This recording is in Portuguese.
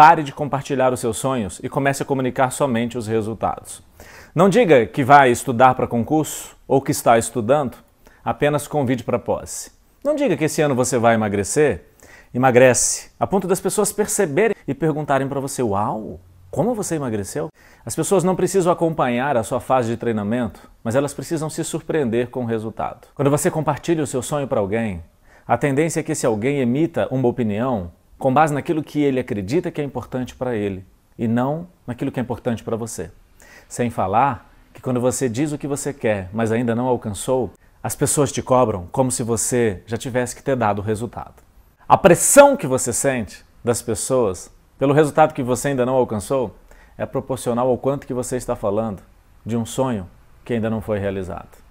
pare de compartilhar os seus sonhos e comece a comunicar somente os resultados. Não diga que vai estudar para concurso ou que está estudando, apenas convide para posse. Não diga que esse ano você vai emagrecer, emagrece, a ponto das pessoas perceberem e perguntarem para você: Uau, como você emagreceu? As pessoas não precisam acompanhar a sua fase de treinamento, mas elas precisam se surpreender com o resultado. Quando você compartilha o seu sonho para alguém, a tendência é que esse alguém emita uma opinião com base naquilo que ele acredita que é importante para ele e não naquilo que é importante para você. Sem falar que quando você diz o que você quer, mas ainda não alcançou, as pessoas te cobram como se você já tivesse que ter dado o resultado. A pressão que você sente das pessoas pelo resultado que você ainda não alcançou, é proporcional ao quanto que você está falando de um sonho que ainda não foi realizado.